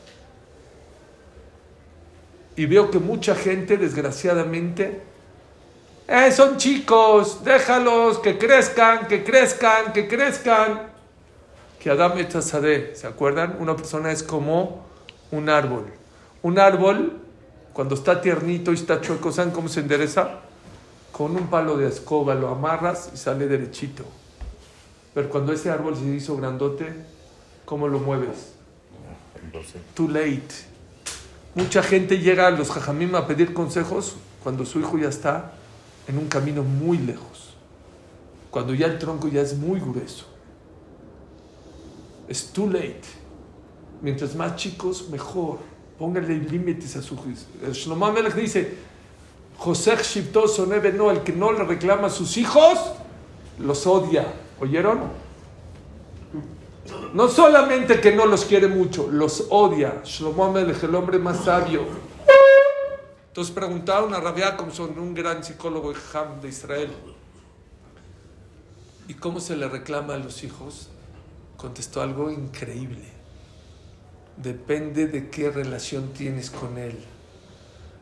A: Y veo que mucha gente, desgraciadamente, "Eh, son chicos, déjalos, que crezcan, que crezcan, que crezcan. Que Adam et Hasadeh, ¿se acuerdan? Una persona es como un árbol. Un árbol, cuando está tiernito y está chueco, ¿saben cómo se endereza? Con un palo de escoba lo amarras y sale derechito. Pero cuando ese árbol se hizo grandote, ¿cómo lo mueves? Too late. Mucha gente llega a los jajamim a pedir consejos cuando su hijo ya está en un camino muy lejos. Cuando ya el tronco ya es muy grueso. Es too late. Mientras más chicos, mejor. Pónganle límites a su. El Shlomo Amelech dice, José Shipto Sonebe no, el que no le reclama a sus hijos, los odia. ¿Oyeron? No solamente que no los quiere mucho, los odia. Shlomo Amelech, el hombre más sabio. Entonces preguntaron a Rabbi Jacobson, un gran psicólogo de Israel, ¿y cómo se le reclama a los hijos? Contestó algo increíble. Depende de qué relación tienes con él.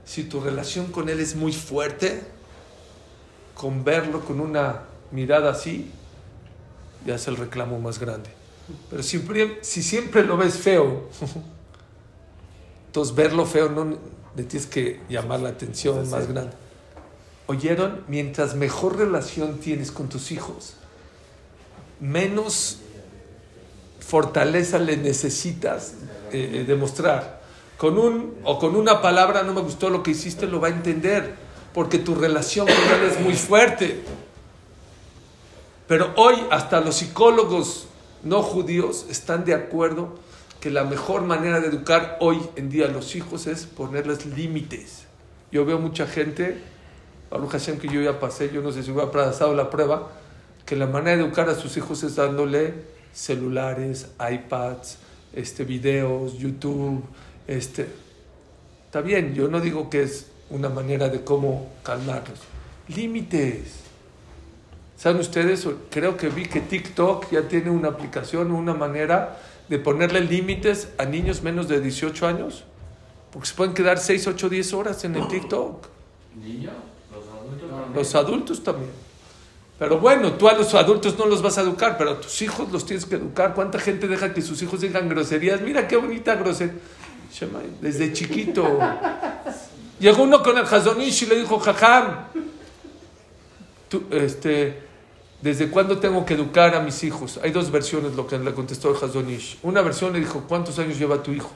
A: Si tu relación con él es muy fuerte, con verlo con una mirada así, ya es el reclamo más grande. Pero siempre, si siempre lo ves feo, entonces verlo feo no le tienes que llamar la atención más grande. ¿Oyeron? Mientras mejor relación tienes con tus hijos, menos fortaleza le necesitas eh, demostrar. Con un o con una palabra no me gustó lo que hiciste, lo va a entender, porque tu relación con él es muy fuerte. Pero hoy hasta los psicólogos no judíos están de acuerdo que la mejor manera de educar hoy en día a los hijos es ponerles límites. Yo veo mucha gente, Baruch Hashem que yo ya pasé, yo no sé si hubiera pasado la prueba, que la manera de educar a sus hijos es dándole celulares, iPads, este, videos, YouTube, este. Está bien, yo no digo que es una manera de cómo calmarlos. Límites. ¿Saben ustedes? Creo que vi que TikTok ya tiene una aplicación, una manera de ponerle límites a niños menos de 18 años. Porque se pueden quedar 6, 8, 10 horas en el TikTok.
C: ¿Niños? ¿Los adultos también?
A: Los adultos también. Pero bueno, tú a los adultos no los vas a educar, pero a tus hijos los tienes que educar. ¿Cuánta gente deja que sus hijos digan groserías? Mira qué bonita grosería. Desde chiquito. Llegó uno con el Hazonish y le dijo, Jajam, tú, este, ¿desde cuándo tengo que educar a mis hijos? Hay dos versiones lo que le contestó el Hazonish. Una versión le dijo, ¿cuántos años lleva tu hijo?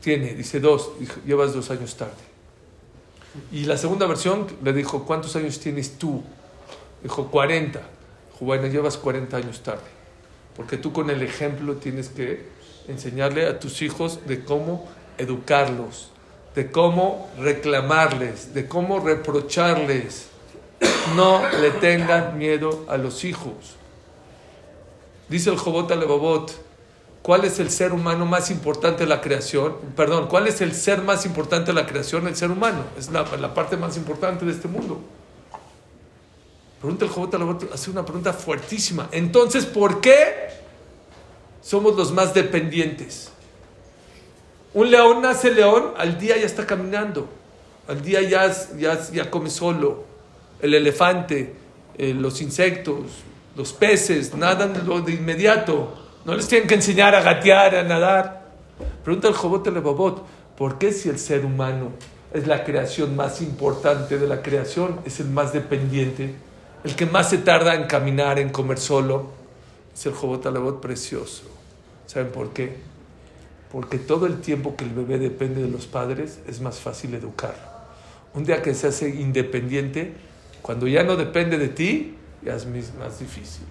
A: Tiene, dice dos, dijo, llevas dos años tarde. Y la segunda versión le dijo, ¿cuántos años tienes tú? Dijo, 40. Dijo, bueno, llevas 40 años tarde. Porque tú con el ejemplo tienes que enseñarle a tus hijos de cómo educarlos, de cómo reclamarles, de cómo reprocharles. No le tengan miedo a los hijos. Dice el Jobot Alebabot, ¿cuál es el ser humano más importante de la creación? Perdón, ¿cuál es el ser más importante de la creación? El ser humano. Es la, parte más importante de este mundo. Pregunta el Jobot Alebabot, hace una pregunta fuertísima. Entonces, ¿por qué somos los más dependientes? Un león nace león, al día ya está caminando, al día ya, ya, ya come solo. El elefante, eh, los insectos, los peces, nadan de inmediato. No les tienen que enseñar a gatear, a nadar. Pregunta el Jobot Levavot, ¿por qué si el ser humano es la creación más importante de la creación, es el más dependiente, el que más se tarda en caminar, en comer solo? Es el Jobot Levavot precioso. ¿Saben por qué? Porque todo el tiempo que el bebé depende de los padres es más fácil educarlo. Un día que se hace independiente, cuando ya no depende de ti, ya es más difícil.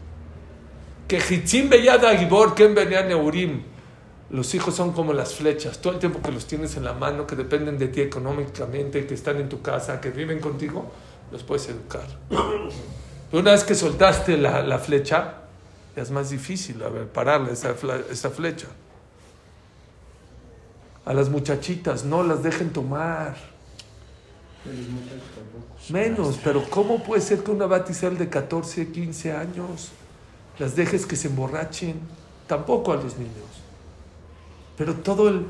A: Que Hitzim Beyada Gibor Ken Neurim. Los hijos son como las flechas. Todo el tiempo que los tienes en la mano, que dependen de ti económicamente, que están en tu casa, que viven contigo, los puedes educar. Pero una vez que soltaste la, flecha, ya es más difícil a pararle esa, flecha. A las muchachitas no las dejen tomar. Menos, pero ¿cómo puede ser que una batisel de 14, 15 años las dejes que se emborrachen? Tampoco a los niños. Pero todo el,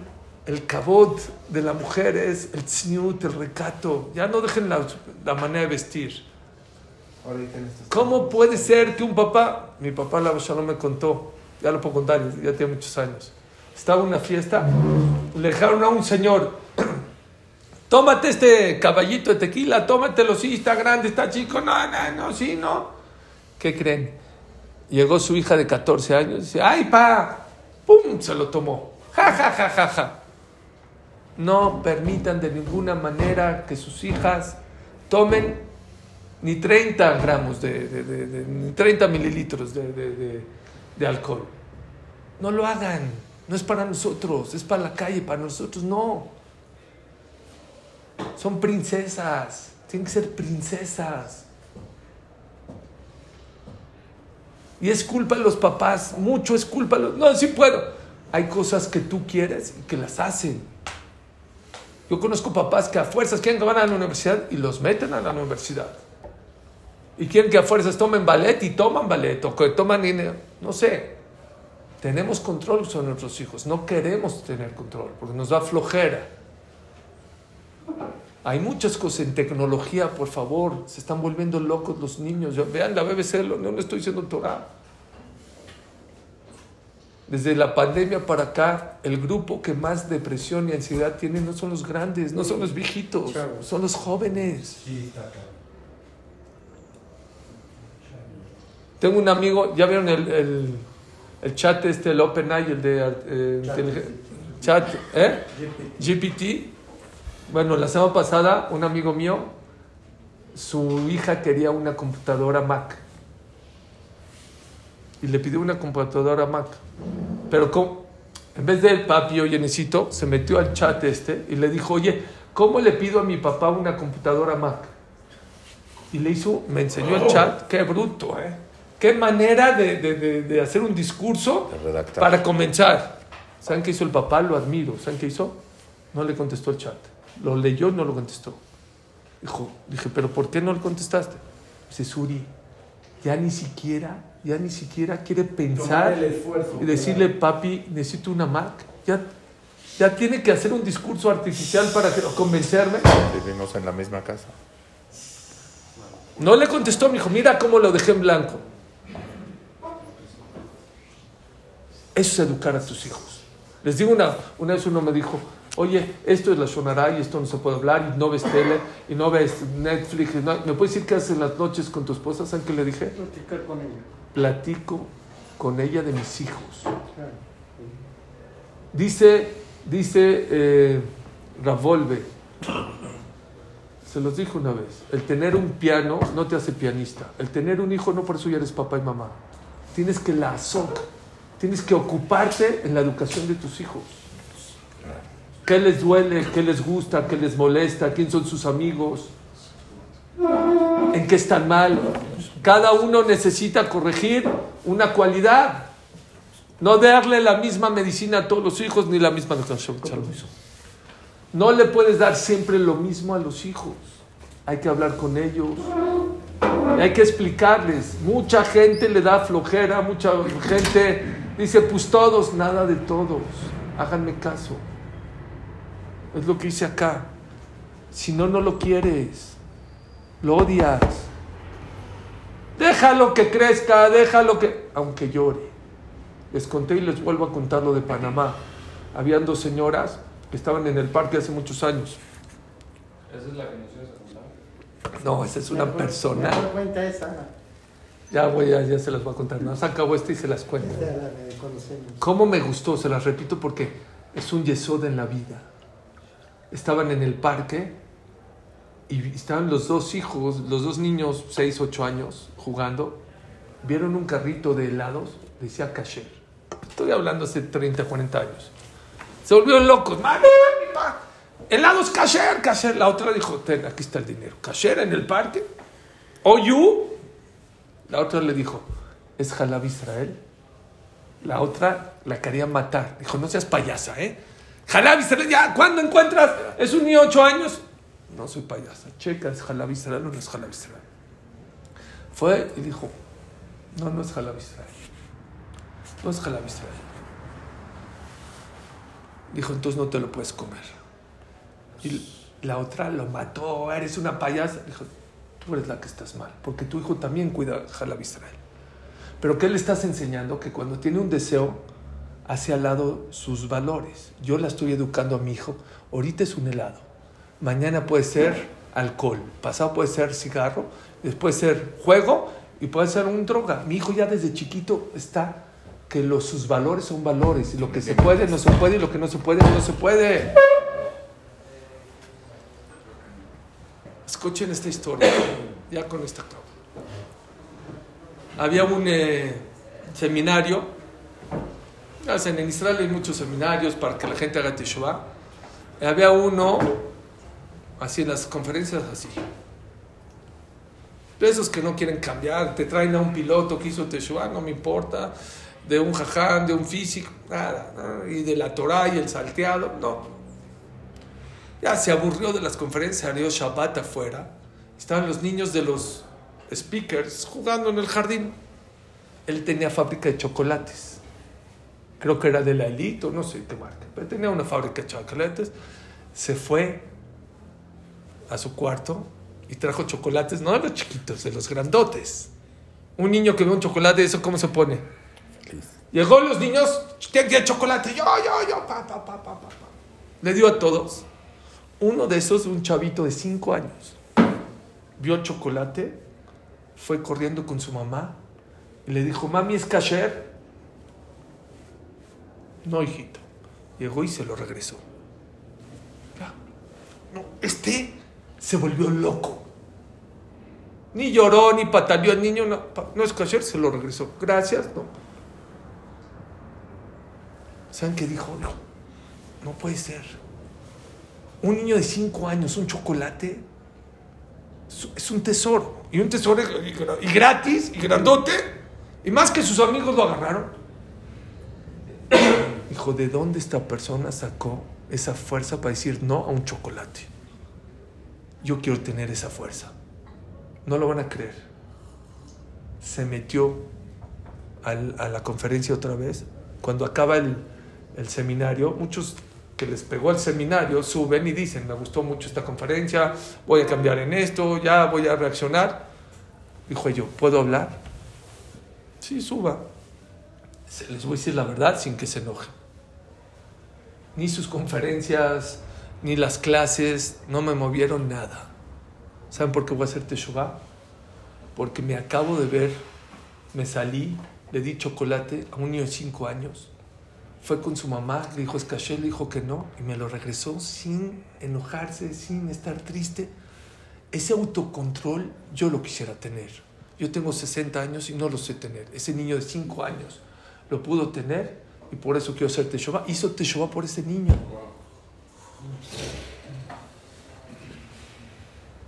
A: el cabot de la mujer es el tzniut, el recato. Ya no dejen la, la manera de vestir. ¿Cómo puede ser que un papá, mi papá la no me contó, ya lo puedo contar, ya tiene muchos años, estaba en una fiesta, le dejaron a un señor, tómate este caballito de tequila, tómatelo, sí, está grande, está chico, no, no, no, sí, no. ¿Qué creen? Llegó su hija de 14 años dice, ay, pa, pum, se lo tomó, ja, ja, ja, ja, ja. No permitan de ninguna manera que sus hijas tomen ni 30 gramos de, de- de- de- ni 30 mililitros de alcohol. No lo hagan. No es para nosotros, es para la calle, para nosotros no. Son princesas, tienen que ser princesas. Y es culpa de los papás, mucho es culpa de los... No, sí puedo. Hay cosas que tú quieres y que las hacen. Yo conozco papás que a fuerzas quieren que van a la universidad y los meten a la universidad. Y quieren que a fuerzas tomen ballet y toman ballet o que toman dinero. No sé. Tenemos control sobre nuestros hijos. No queremos tener control porque nos da flojera. Hay muchas cosas en tecnología, por favor. Se están volviendo locos los niños. Yo- vean la BBC, lo- no le estoy diciendo Torah. Desde la pandemia para acá, el grupo que más depresión y ansiedad tiene no son los grandes, no son los viejitos, son los jóvenes. Tengo un amigo, ¿ya vieron el, el, el chat este, el OpenAI, el de eh,
B: chat,
A: ¿eh? GPT. Bueno, la semana pasada, un amigo mío, su hija quería una computadora Mac. Y le pidió una computadora Mac. Pero en vez de papi, oye, necesito, se metió al chat este y le dijo, oye, ¿cómo le pido a mi papá una computadora Mac? Y le hizo, me enseñó el chat, qué bruto, ¿eh? Qué manera de, de- de- de hacer un discurso para comenzar. ¿Saben qué hizo el papá? Lo admiro. ¿Saben qué hizo? No le contestó el chat. Lo leyó y no lo contestó. Dijo, dije, ¿pero por qué no le contestaste? Dice, Suri, ya ni siquiera, ya ni siquiera quiere pensar
E: el esfuerzo.
A: y decirle, papi, necesito una Mac. Ya, ya tiene que hacer un discurso artificial para que- convencerme.
G: Vivimos en la misma casa.
A: No le contestó, me dijo, mira cómo lo dejé en blanco. Eso es educar a tus hijos. Les digo una, una vez uno me dijo, oye, esto es la Shonara y esto no se puede hablar y no ves tele y no ves Netflix. y no- ¿Me puedes decir qué haces en las noches con tu esposa? ¿Saben qué le dije?
B: Platicar con ella.
A: Platico con ella de mis hijos. Dice, dice eh, Ravolve, se los dije una vez, el tener un piano no te hace pianista, el tener un hijo no por eso ya eres papá y mamá. Tienes que la azok, tienes que ocuparte en la educación de tus hijos. ¿Qué les duele? ¿Qué les gusta? ¿Qué les molesta? ¿Quién son sus amigos? ¿En qué están mal? Cada uno necesita corregir una cualidad. No darle la misma medicina a todos los hijos ni la misma. No le puedes dar siempre lo mismo a los hijos. Hay que hablar con ellos. Hay que explicarles. Mucha gente le da flojera, mucha gente dice, pues todos, nada de todos. Háganme caso. Es lo que hice acá. Si no, no lo quieres. Lo odias. Déjalo que crezca, déjalo que... Aunque llore. Les conté y les vuelvo a contar lo de Panamá. Habían dos señoras que estaban en el parque hace muchos años.
C: Esa es la que nos ibas a contar.
A: No, esa es una persona.
B: cuenta esa.
A: Ya voy, ya, ya se las voy a contar. No, se acabó esta y se las cuento.
B: Esta la que conocemos.
A: ¿Cómo me gustó? Se las repito porque es un yesod en la vida. Estaban en el parque y estaban los dos hijos, los dos niños, 6, 8 años, jugando. Vieron un carrito de helados, decía Kasher. Estoy hablando hace 30, 40 años. Se volvieron locos. ¡Mami, mami, pa! Helados Kasher, Kasher. La otra dijo, ten, aquí está el dinero. Kasher en el parque. ¿O you? La otra le dijo, ¿es Jalab Israel? La otra la quería matar. Dijo, no seas payasa, ¿eh? Jalab Israel, ya, ¿cuándo encuentras? Es un niño de 8 años. No soy payasa. Checa, ¿es Jalab Israel o no es Jalab Israel? Fue y dijo, no, no es Jalab Israel. No es Jalab Israel. Dijo, entonces no te lo puedes comer. Y la otra lo mató, eres una payasa. Dijo, tú eres la que estás mal, porque tu hijo también cuida Jalab Israel. Pero ¿qué le estás enseñando? Que cuando tiene un deseo, hace al lado sus valores. Yo la estoy educando a mi hijo. Ahorita es un helado. Mañana puede ser alcohol. Pasado puede ser cigarro. Después ser juego y puede ser un droga. Mi hijo ya desde chiquito está que los, sus valores son valores. Y lo que se puede, no se puede. Y lo que no se puede, no se puede. Es Escuchen esta historia. Ya con esta acabo. Había un eh, seminario. En Israel hay muchos seminarios para que la gente haga Teshuvah. Y había uno, así en las conferencias, así. De esos que no quieren cambiar, te traen a un piloto que hizo Teshuvah, no me importa. De un jaján, de un físico, nada. Y de la Torah y el salteado, no. Ya se aburrió de las conferencias, salió Shabbat afuera. Estaban los niños de los speakers jugando en el jardín. Él tenía fábrica de chocolates. Creo que era de la Elite o no sé qué marca. Pero tenía una fábrica de chocolates. Se fue a su cuarto y trajo chocolates, no de los chiquitos, de los grandotes. Un niño que ve un chocolate, ¿eso cómo se pone?
G: Feliz.
A: Llegó los niños, ¿quién quiere chocolate? Yo, yo, yo, pa, pa, pa, pa, pa, pa. Le dio a todos. Uno de esos, un chavito de 5 años, vio chocolate, fue corriendo con su mamá y le dijo, mami, ¿es kasher? No, hijito. Llegó y se lo regresó. No, este se volvió loco. Ni lloró, ni pataleó el niño. No, no es kasher, se lo regresó. Gracias, no. ¿Saben qué dijo? No, no puede ser. Un niño de 5 años, un chocolate, es- un tesoro. Y un tesoro y gratis, y grandote. Y más que sus amigos lo agarraron. Dijo, ¿de dónde esta persona sacó esa fuerza para decir no a un chocolate? Yo quiero tener esa fuerza. No lo van a creer. Se metió a la conferencia otra vez. Cuando acaba el, el seminario, muchos que les pegó el seminario suben y dicen, me gustó mucho esta conferencia, voy a cambiar en esto, ya voy a reaccionar. Dijo yo, ¿puedo hablar? Sí, suba. Se- Les voy a decir la verdad sin que se enojen. Ni sus conferencias, ni las clases, no me movieron nada. ¿Saben por qué voy a hacer Teshuvah? Porque me acabo de ver, me salí, le di chocolate a un niño de 5 años. Fue con su mamá, le dijo es caché, le dijo que no, y me lo regresó sin enojarse, sin estar triste. Ese autocontrol yo lo quisiera tener. Yo tengo 60 años y no lo sé tener. Ese niño de 5 años lo pudo tener y por eso quiero hacer Teshuvah. Hizo Teshuvah por ese niño.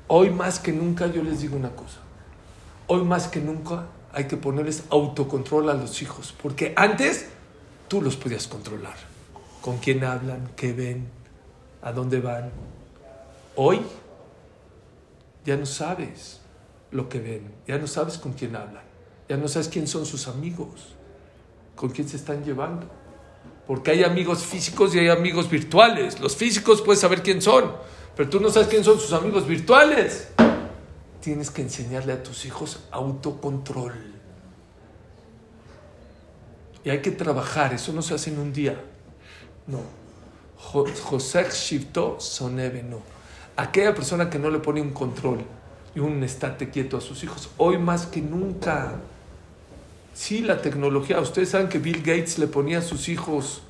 A: Hoy más que nunca yo les digo una cosa. Hoy más que nunca hay que ponerles autocontrol a los hijos, porque antes tú los podías controlar. Con quién hablan, qué ven, a dónde van. Hoy ya no sabes lo que ven, ya no sabes con quién hablan, ya no sabes quién son sus amigos, con quién se están llevando. Porque hay amigos físicos y hay amigos virtuales. Los físicos puedes saber quién son, pero tú no sabes quién son sus amigos virtuales. Tienes que enseñarle a tus hijos autocontrol. Y hay que trabajar, eso no se hace en un día. No. Jo- José Shifto Sonebe, no. Aquella persona que no le pone un control y un estate quieto a sus hijos, hoy más que nunca. Sí, la tecnología. Ustedes saben que Bill Gates le ponía a sus hijos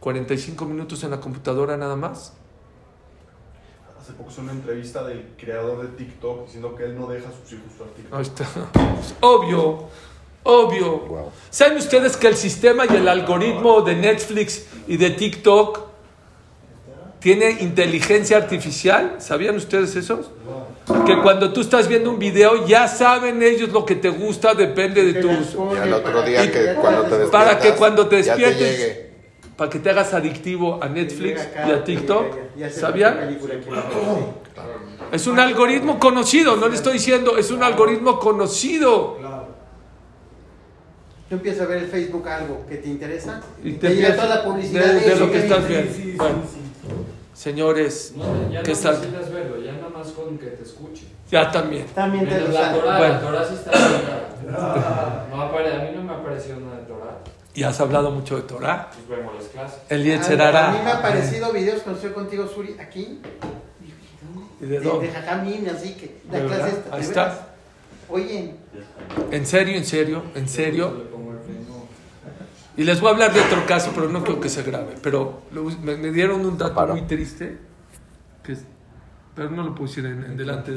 A: 45 minutos en la computadora nada más.
H: Hace poco hice una entrevista del creador de TikTok diciendo que él no deja a sus hijos usar TikTok.
A: Ahí está. Es obvio, obvio.
G: Wow.
A: ¿Saben ustedes que el sistema y el algoritmo de Netflix y de TikTok tiene inteligencia artificial? ¿Sabían ustedes eso? Que cuando tú estás viendo un video ya saben ellos lo que te gusta, depende de tus...
G: Y al otro día que cuando te despiertas,
A: Para que cuando te despiertes, para que te hagas adictivo a Netflix y a TikTok, ¿sabían? Es un algoritmo conocido, no le estoy diciendo, es un algoritmo conocido.
I: Tú empiezas a ver el Facebook algo que te interesa
A: Y
I: y
A: te
I: te, llega toda la publicidad
A: de- lo que estás viendo. Bueno. Señores,
C: No, ya
A: ¿qué
C: no
A: está?
C: verlo, ya nada más con que te escuche.
A: Ya también.
I: También te
C: la. Torah,
A: Bueno.
C: la Torah sí está. No apare- a mí no me apareció nada de Torah.
A: Y has hablado mucho de Torah.
C: Pues vemos las clases.
A: El
I: A,
A: Yetzerara.
I: a mí me han aparecido videos cuando estoy contigo, Suri, aquí.
A: ¿Y de
I: De,
A: dónde?
I: de Jajamín, así que la
A: ¿De
I: clase esta.
A: Ahí
I: de
A: está.
I: Oye,
A: En serio, en serio, en serio.
C: Le pongo el freno.
A: Y les voy a hablar de otro caso, pero no creo que se grave. Pero lo- me, me dieron un dato muy triste, que pero no lo en, en delante de